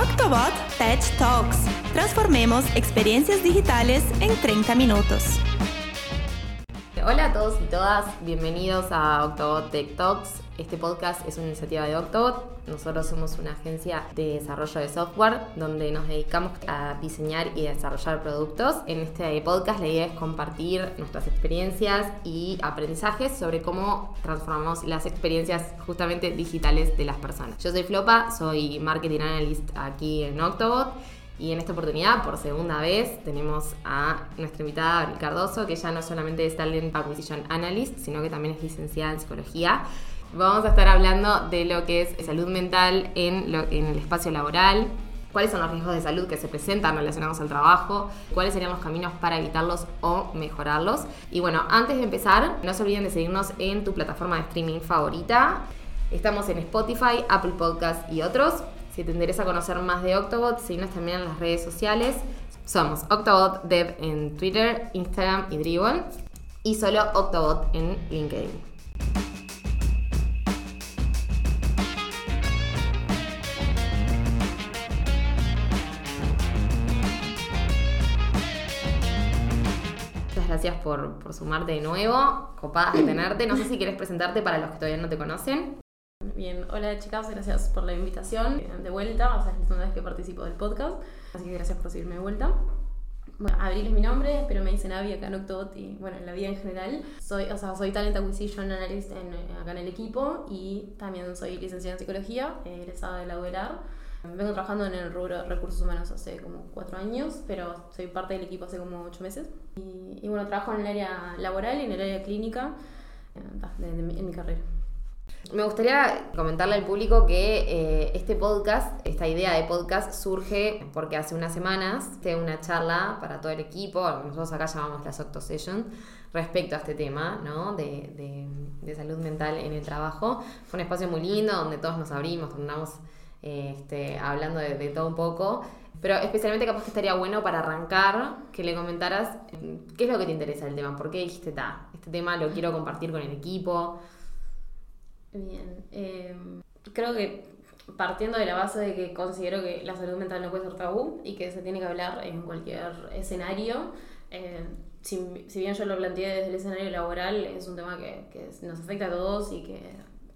Octobot Tech Talks. Transformemos experiencias digitales en 30 minutos. Hola a todos y todas, bienvenidos a Octobot Tech Talks. Este podcast es una iniciativa de Octobot. Nosotros somos una agencia de desarrollo de software donde nos dedicamos a diseñar y desarrollar productos. En este podcast la idea es compartir nuestras experiencias y aprendizajes sobre cómo transformamos las experiencias justamente digitales de las personas. Yo soy Flopa, soy Marketing Analyst aquí en Octobot. Y en esta oportunidad, por segunda vez, tenemos a nuestra invitada Abril Cardoso, que ya no solamente es Talent Acquisition Analyst, sino que también es licenciada en psicología Vamos a estar hablando de lo que es salud mental en, el espacio laboral, cuáles son los riesgos de salud que se presentan relacionados al trabajo, cuáles serían los caminos para evitarlos o mejorarlos. Y bueno, antes de empezar, no se olviden de seguirnos en tu plataforma de streaming favorita. Estamos en Spotify, Apple Podcast y otros. Si te interesa conocer más de Octobot, síguenos también en las redes sociales. Somos Octobot Dev en Twitter, Instagram y Dribbble. Y solo Octobot en LinkedIn. Gracias por, sumarte de nuevo. Copadas de tenerte. No sé si quieres presentarte para los que todavía no te conocen. Bien, hola chicas, gracias por la invitación de vuelta. O sea, es la segunda vez que participo del podcast, así que gracias por seguirme de vuelta. Bueno, Abril es mi nombre, pero me dicen Avi acá en Octobot y bueno, en la vida en general. Soy, o sea, soy Talent Acquisition Analyst en, acá en el equipo y también soy licenciada en Psicología, egresada de la UELAR. Vengo trabajando en el rubro de recursos humanos hace como cuatro años, pero soy parte del equipo hace como ocho meses. Y, bueno, trabajo en el área laboral y en el área clínica eh, en mi carrera. Me gustaría comentarle al público que eh, este podcast, esta idea de podcast surge porque hace unas semanas de una charla para todo el equipo, nosotros acá llamamos las Octo Sessions, respecto a este tema ¿no? de, de, salud mental en el trabajo. Fue un espacio muy lindo donde todos nos abrimos, tornamos este, hablando de, todo un poco. Pero especialmente capaz que estaría bueno para arrancar que le comentaras mm, qué es lo que te interesa del tema, por qué dijiste, ta, este tema lo quiero compartir con el equipo. Bien, em, creo que partiendo de la base de que considero que la salud mental no puede ser tabú y que se tiene que hablar en cualquier escenario, eh, si, bien yo lo planteé desde el escenario laboral, es un tema que, que nos afecta a todos y que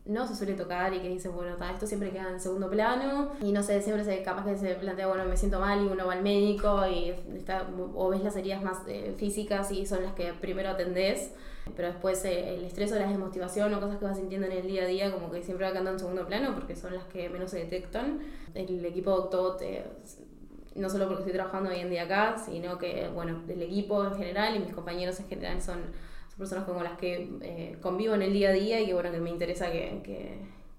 no se suele tocar y que dice, bueno, esto siempre queda en segundo plano y no sé, siempre se capaz que se plantea, bueno, me siento mal y uno va al médico y está, o ves las heridas más eh, físicas y son las que primero atendés, pero después eh, el estrés o la desmotivación o cosas que vas sintiendo en el día a día como que siempre va quedando en segundo plano porque son las que menos se detectan. El equipo Doctor, eh, no solo porque estoy trabajando hoy en día acá, sino que, bueno, el equipo en general y mis compañeros en general son personas con las que eh, convivo en el día a día y que, bueno, que me interesa que,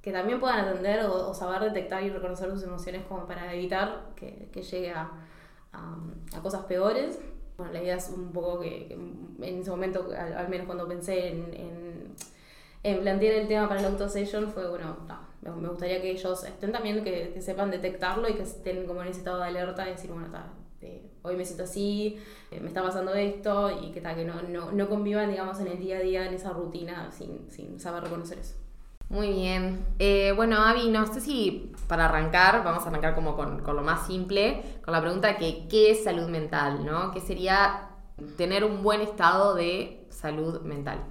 que, también puedan atender o, saber detectar y reconocer sus emociones como para evitar que, que llegue a, a, cosas peores. Bueno, la idea es un poco que, en ese momento, al, menos cuando pensé en, en, plantear el tema para el auto session, fue, bueno, me gustaría que ellos estén también, que, sepan detectarlo y que estén como en ese estado de alerta y decir, bueno, está hoy me siento así, eh, me está pasando esto y que tal, que no, no, no, convivan, digamos, en el día a día, en esa rutina, sin, sin saber reconocer eso. Muy bien. Eh, bueno, Avi, no sé si para arrancar, vamos a arrancar como con, con, lo más simple, con la pregunta que ¿qué es salud mental? ¿no? ¿Qué sería tener un buen estado de salud mental?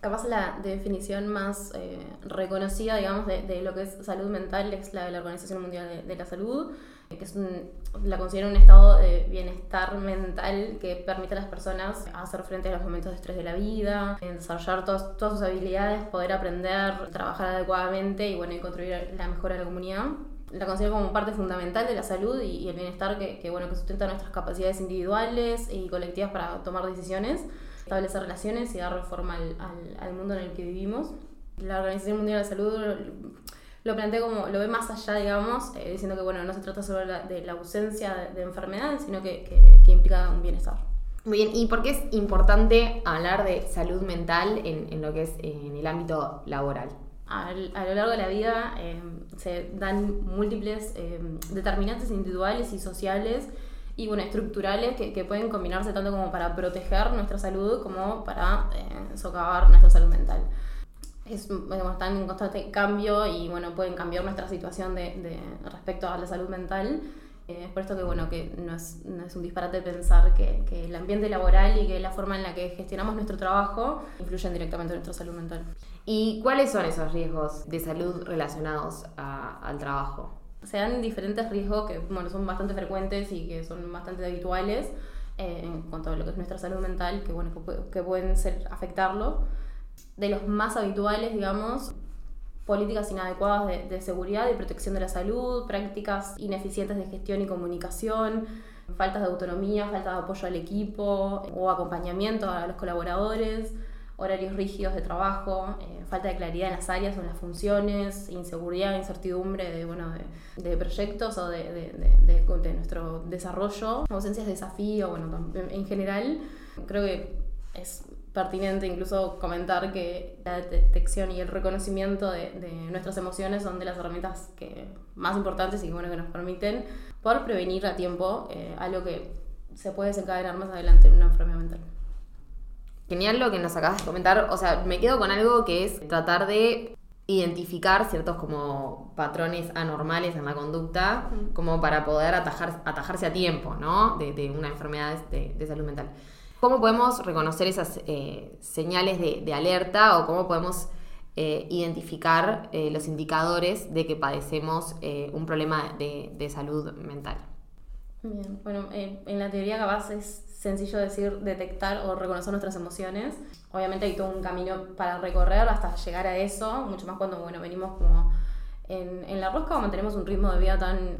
Capaz la definición más eh, reconocida, digamos, de, de, lo que es salud mental es la de la Organización Mundial de, de la Salud, que es la considero un estado de bienestar mental que permite a las personas hacer frente a los momentos de estrés de la vida, desarrollar todas sus habilidades, poder aprender, trabajar adecuadamente y, bueno, y contribuir a la mejora de la comunidad. La considero como parte fundamental de la salud y, el bienestar que, que, bueno, que sustenta nuestras capacidades individuales y colectivas para tomar decisiones, establecer relaciones y dar forma al, al, al mundo en el que vivimos. La Organización Mundial de la Salud lo plantea como, lo ve más allá, digamos, eh, diciendo que bueno, no se trata solo de la ausencia de, enfermedad, sino que, que, implica un bienestar. Muy bien, ¿y por qué es importante hablar de salud mental en, en lo que es en el ámbito laboral? A, lo largo de la vida eh, se dan múltiples eh, determinantes individuales y sociales y bueno, estructurales que, que, pueden combinarse tanto como para proteger nuestra salud como para socavar nuestra salud mental. Es, están en constante cambio y bueno, pueden cambiar nuestra situación de, respecto a la salud mental. Eh, es por esto que, bueno, que no es, no es un disparate pensar que, que, el ambiente laboral y que la forma en la que gestionamos nuestro trabajo influyen directamente en nuestra salud mental. ¿Y cuáles son esos riesgos de salud relacionados al trabajo? Se dan diferentes riesgos que bueno, son bastante frecuentes y que son bastante habituales eh, en cuanto a lo que es nuestra salud mental, que, bueno, que, pueden ser, afectarlo. De los más habituales, digamos, políticas inadecuadas de, seguridad y protección de la salud, prácticas ineficientes de gestión y comunicación, faltas de autonomía, falta de apoyo al equipo o acompañamiento a los colaboradores, horarios rígidos de trabajo, eh, falta de claridad en las áreas o en las funciones, inseguridad, incertidumbre de, bueno, de, proyectos o de, de, nuestro desarrollo, ausencias de desafío, bueno, en general creo que es pertinente incluso comentar que la detección y el reconocimiento de, nuestras emociones son de las herramientas que, más importantes y bueno, que nos permiten poder prevenir a tiempo eh, algo que se puede desencadenar más adelante en una enfermedad mental. Genial lo que nos acabas de comentar. O sea, me quedo con algo que es tratar de identificar ciertos como patrones anormales en la conducta como para poder atajar, atajarse a tiempo, ¿no? De, una enfermedad de, salud mental. ¿Cómo podemos reconocer esas eh, señales de, alerta o cómo podemos eh, identificar eh, los indicadores de que padecemos un problema de, salud mental? Bien, bueno, en la teoría capaz es sencillo decir detectar o reconocer nuestras emociones. Obviamente hay todo un camino para recorrer hasta llegar a eso, mucho más cuando bueno, venimos como en, en la rosca o mantenemos un ritmo de vida tan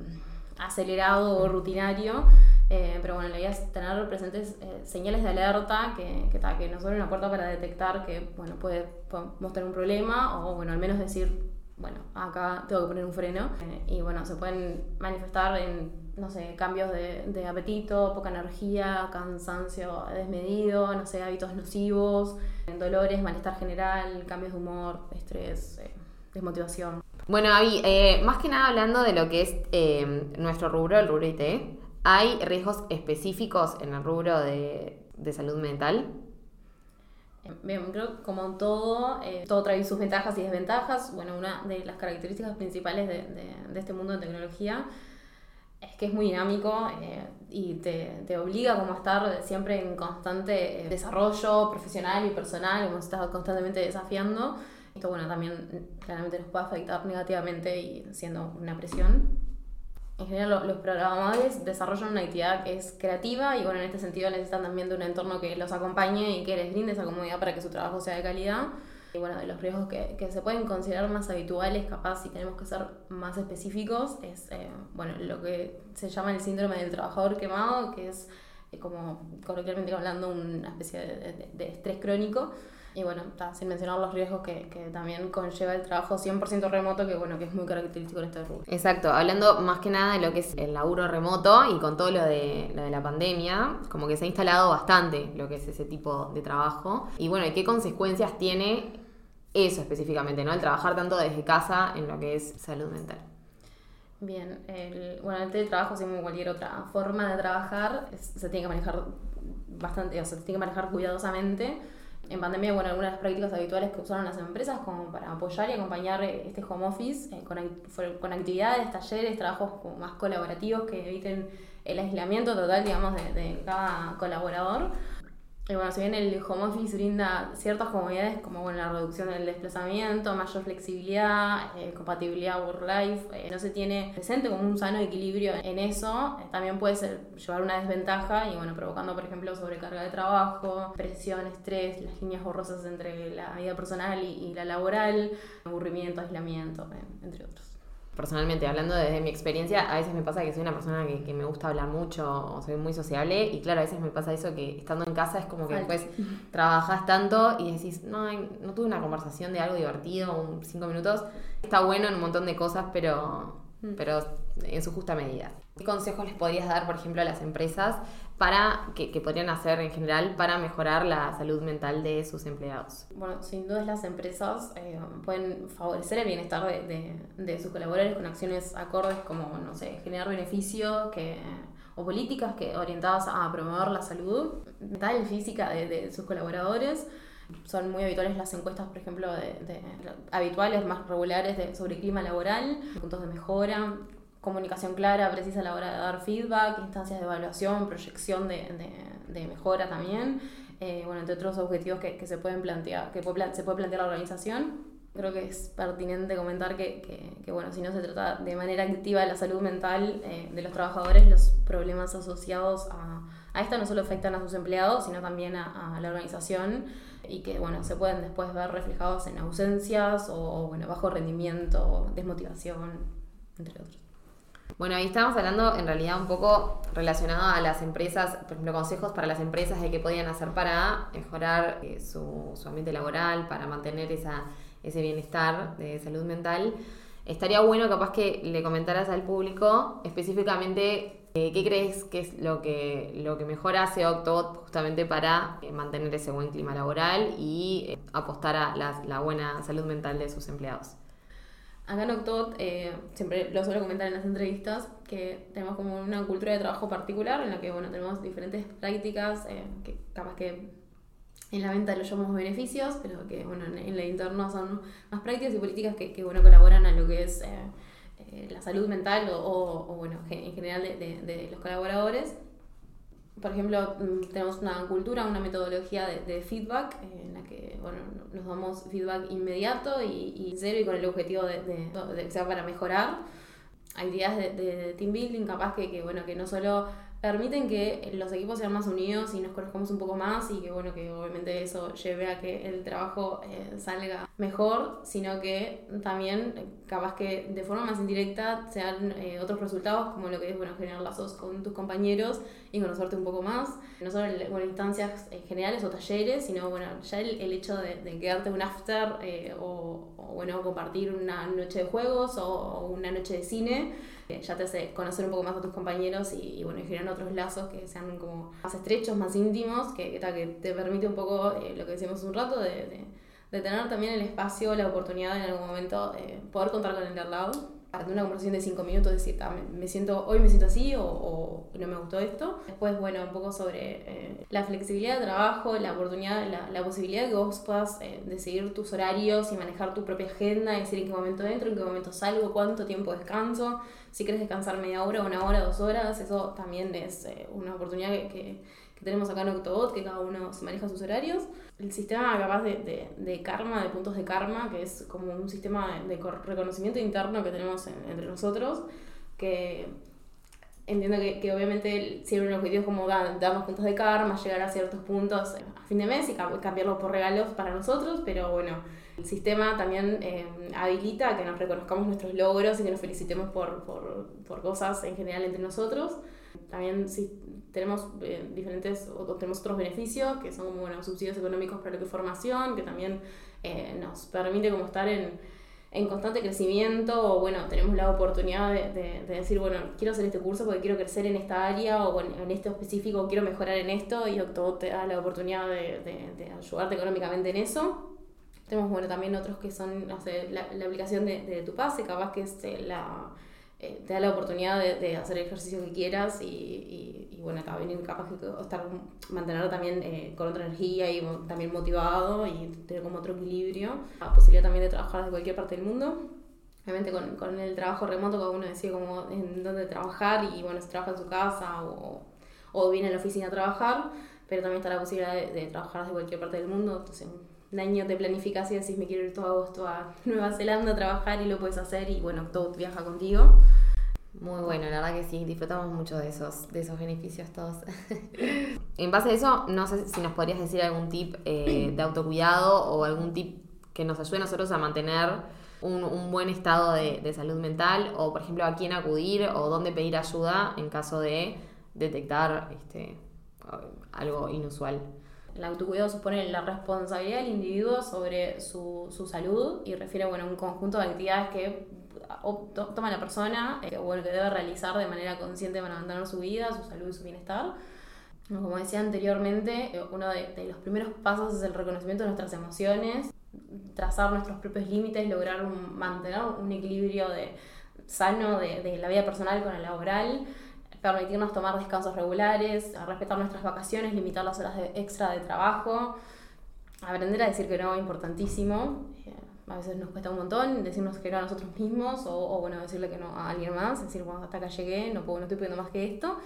acelerado o rutinario. Eh, pero bueno, la idea es tener presentes eh, señales de alerta que, que, que nos abren una puerta para detectar que bueno, puede, podemos tener un problema o bueno, al menos decir, bueno, acá tengo que poner un freno. Eh, y bueno, se pueden manifestar en no sé, cambios de, apetito, poca energía, cansancio desmedido, no sé, hábitos nocivos, dolores, malestar general, cambios de humor, estrés, desmotivación. Bueno, Avi, más que nada hablando de lo que es nuestro rubro, el rubro IT, ¿hay riesgos específicos en el rubro de, salud mental? Bien, creo que como todo, todo trae sus ventajas y desventajas. Bueno, una de las características principales de, este mundo de tecnología es que es muy dinámico eh, y te, obliga como a estar siempre en constante eh, desarrollo profesional y personal, como estado constantemente desafiando. Esto, bueno, también claramente nos puede afectar negativamente y siendo una presión. En general, los programadores desarrollan una actividad que es creativa y, bueno, en este sentido necesitan también de un entorno que los acompañe y que les brinde esa comodidad para que su trabajo sea de calidad. Y bueno, de los riesgos que, que, se pueden considerar más habituales, capaz si tenemos que ser más específicos, es eh, bueno, lo que se llama el síndrome del trabajador quemado, que es eh, como coloquialmente hablando una especie de, de, estrés crónico. Y bueno, sin mencionar los riesgos que, que, también conlleva el trabajo 100% remoto, que bueno, que es muy característico en este rubro. Exacto, hablando más que nada de lo que es el laburo remoto y con todo lo de, lo de la pandemia, como que se ha instalado bastante lo que es ese tipo de trabajo. Y bueno, ¿qué consecuencias tiene eso específicamente, ¿no? El trabajar tanto desde casa en lo que es salud mental. Bien, el, bueno, el teletrabajo, como cualquier otra forma de trabajar, se tiene que manejar bastante, o sea, se tiene que manejar cuidadosamente. En pandemia, bueno, algunas prácticas habituales que usaron las empresas como para apoyar y acompañar este home office eh, con, con, actividades, talleres, trabajos más colaborativos que eviten el aislamiento total, digamos, de cada colaborador. Y bueno, si bien el home office brinda ciertas comodidades como bueno, la reducción del desplazamiento, mayor flexibilidad, eh, compatibilidad work-life, eh, no se tiene presente como un sano equilibrio en eso, eh, también puede ser, llevar una desventaja y bueno, provocando por ejemplo sobrecarga de trabajo, presión, estrés, las líneas borrosas entre la vida personal y, y la laboral, aburrimiento, aislamiento, entre otros personalmente, hablando desde mi experiencia, a veces me pasa que soy una persona que, me gusta hablar mucho, o soy muy sociable, y claro, a veces me pasa eso que estando en casa es como que después trabajas tanto y decís, no, no tuve una conversación de algo divertido, un cinco minutos. Está bueno en un montón de cosas, pero, mm. pero en su justa medida. ¿Qué consejos les podrías dar, por ejemplo, a las empresas para que, podrían hacer en general para mejorar la salud mental de sus empleados? Bueno, sin duda las empresas eh, pueden favorecer el bienestar de, de, sus colaboradores con acciones acordes como, no sé, generar beneficios que, o políticas que, orientadas a promover la salud mental y física de, de sus colaboradores Son muy habituales las encuestas, por ejemplo, de, habituales, más regulares de, sobre clima laboral, puntos de mejora, comunicación clara, precisa a la hora de dar feedback, instancias de evaluación, proyección de, de mejora también, eh, bueno, entre otros objetivos que, que, se pueden plantear, que se puede plantear la organización. Creo que es pertinente comentar que, que, que bueno, si no se trata de manera activa de la salud mental eh, de los trabajadores, los problemas asociados a, a, esta no solo afectan a sus empleados, sino también a, a la organización y que bueno, se pueden después ver reflejados en ausencias o, bueno, bajo rendimiento, desmotivación, entre otros. Bueno, ahí estamos hablando en realidad un poco relacionado a las empresas, por ejemplo, consejos para las empresas de qué podían hacer para mejorar eh, su, ambiente laboral, para mantener ese bienestar de salud mental. Estaría bueno capaz que le comentaras al público específicamente eh, qué crees que es lo que, lo que mejor hace Octobot justamente para eh, mantener ese buen clima laboral y apostar a la, la buena salud mental de sus empleados. Acá en Octot, eh, siempre lo suelo comentar en las entrevistas, que tenemos como una cultura de trabajo particular en la que, bueno, tenemos diferentes prácticas eh, que capaz que en la venta lo llamamos beneficios, pero que, bueno, en, el interno son más prácticas y políticas que, que bueno, colaboran a lo que es eh, la salud mental o, o, bueno, en general de, de, de los colaboradores. Por ejemplo, mm, tenemos una cultura, una metodología de, feedback en la que bueno, nos damos feedback inmediato y, cero y con el objetivo de, de, que sea para mejorar. Hay ideas de, team building capaz que, que, bueno, que no solo permiten que los equipos sean más unidos y nos conozcamos un poco más y que bueno que obviamente eso lleve a que el trabajo eh, salga mejor sino que también capaz que de forma más indirecta sean eh, otros resultados como lo que es bueno generar lazos con tus compañeros y conocerte un poco más. No solo en bueno, instancias eh, generales o talleres sino bueno ya el, el hecho de, de, quedarte un after o, o, bueno compartir una noche de juegos o, o una noche de cine ya te hace conocer un poco más a tus compañeros y, bueno, y generan otros lazos que sean como más estrechos, más íntimos, que, que te permite un poco eh, lo que decíamos un rato, de, tener también el espacio, la oportunidad en algún momento eh, poder contar con el de al lado para una conversación de cinco minutos, decir, ah, me siento, hoy me siento así o, o, no me gustó esto. Después, bueno, un poco sobre eh, la flexibilidad de trabajo, la oportunidad, la, la posibilidad de que vos puedas eh, decidir tus horarios y manejar tu propia agenda, decir en qué momento entro, en qué momento salgo, cuánto tiempo descanso, si quieres descansar media hora, una hora, dos horas, eso también es eh, una oportunidad que, que que tenemos acá en Octobot, que cada uno se maneja sus horarios. El sistema capaz de, de, de karma, de puntos de karma, que es como un sistema de, reconocimiento interno que tenemos entre nosotros, que entiendo que, que obviamente sirve un objetivo como darnos puntos de karma, llegar a ciertos puntos a fin de mes y cambiarlo por regalos para nosotros, pero bueno, el sistema también eh, habilita que nos reconozcamos nuestros logros y que nos felicitemos por, por, por cosas en general entre nosotros. También si tenemos eh, diferentes, tenemos otros beneficios, que son como bueno, subsidios económicos para lo que es formación, que también eh, nos permite como estar en, en, constante crecimiento, o bueno, tenemos la oportunidad de, de, de, decir, bueno, quiero hacer este curso porque quiero crecer en esta área, o bueno, en esto específico quiero mejorar en esto, y todo te da la oportunidad de, de ayudarte económicamente en eso. Tenemos, bueno, también otros que son, no sé, la, la aplicación de, de tu pase, capaz que es eh, la eh, te da la oportunidad de, de, hacer el ejercicio que quieras y, y, y bueno, venir capaz de estar, mantenerlo también eh, con otra energía y también motivado y tener como otro equilibrio. La posibilidad también de trabajar desde cualquier parte del mundo. Obviamente con, con el trabajo remoto cada uno decide como en dónde trabajar y bueno, si trabaja en su casa o, o viene a la oficina a trabajar, pero también está la posibilidad de, de trabajar desde cualquier parte del mundo. Entonces, año te planificas y decís me quiero ir todo agosto a Nueva Zelanda a trabajar y lo puedes hacer y bueno, todo viaja contigo. Muy bueno, la verdad que sí, disfrutamos mucho de esos, de esos beneficios todos. en base a eso, no sé si nos podrías decir algún tip eh, de autocuidado o algún tip que nos ayude a nosotros a mantener un, buen estado de, de, salud mental o, por ejemplo, a quién acudir o dónde pedir ayuda en caso de detectar este, algo inusual. El autocuidado supone la responsabilidad del individuo sobre su, su salud y refiere bueno, a un conjunto de actividades que toma la persona eh, o el que debe realizar de manera consciente para mantener su vida, su salud y su bienestar. Como decía anteriormente, eh, uno de, los primeros pasos es el reconocimiento de nuestras emociones, trazar nuestros propios límites, lograr mantener un equilibrio de, sano de, de la vida personal con la laboral permitirnos tomar descansos regulares, respetar nuestras vacaciones, limitar las horas de extra de trabajo, aprender a decir que no importantísimo. Eh, a veces nos cuesta un montón decirnos que no a nosotros mismos o, bueno, decirle que no a alguien más, decir, bueno, hasta acá llegué, no, puedo, no estoy pudiendo más que esto.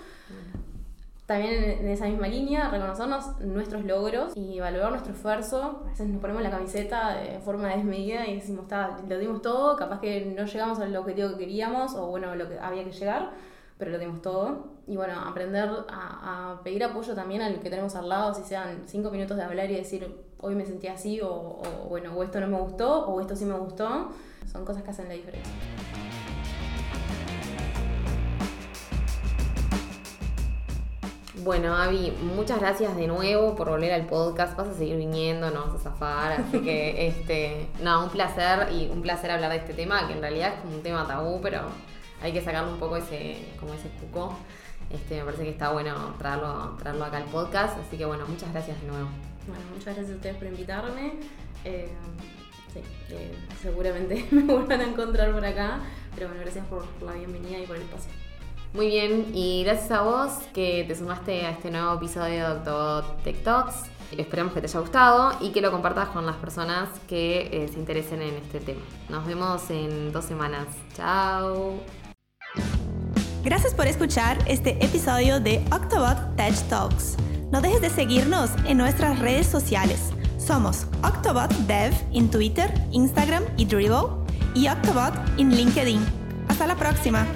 También en esa misma línea, reconocernos nuestros logros y valorar nuestro esfuerzo. A veces nos ponemos la camiseta de forma desmedida y decimos, lo dimos todo, capaz que no llegamos al objetivo que queríamos o bueno, lo que había que llegar, pero lo dimos todo. Y bueno, aprender a, pedir apoyo también al que tenemos al lado, si sean cinco minutos de hablar y decir, hoy me sentí así, o, o bueno, o esto no me gustó, o esto sí me gustó, son cosas que hacen la diferencia. Bueno, Avi, muchas gracias de nuevo por volver al podcast. Vas a seguir viniendo, no vas a zafar. Así que, este, no, un placer y un placer hablar de este tema, que en realidad es como un tema tabú, pero hay que sacarle un poco ese, como ese cuco. Este, me parece que está bueno traerlo, traerlo acá al podcast. Así que, bueno, muchas gracias de nuevo. Bueno, muchas gracias a ustedes por invitarme. Eh, sí, eh, seguramente me vuelvan a encontrar por acá. Pero bueno, gracias por la bienvenida y por el espacio. Muy bien, y gracias a vos que te sumaste a este nuevo episodio de Doctor Tech Talks. Esperamos que te haya gustado y que lo compartas con las personas que eh, se interesen en este tema. Nos vemos en dos semanas. Chao. Gracias por escuchar este episodio de Octobot Tech Talks. No dejes de seguirnos en nuestras redes sociales. Somos Octobot Dev en Twitter, Instagram y Dribble y Octobot en LinkedIn. Hasta la próxima.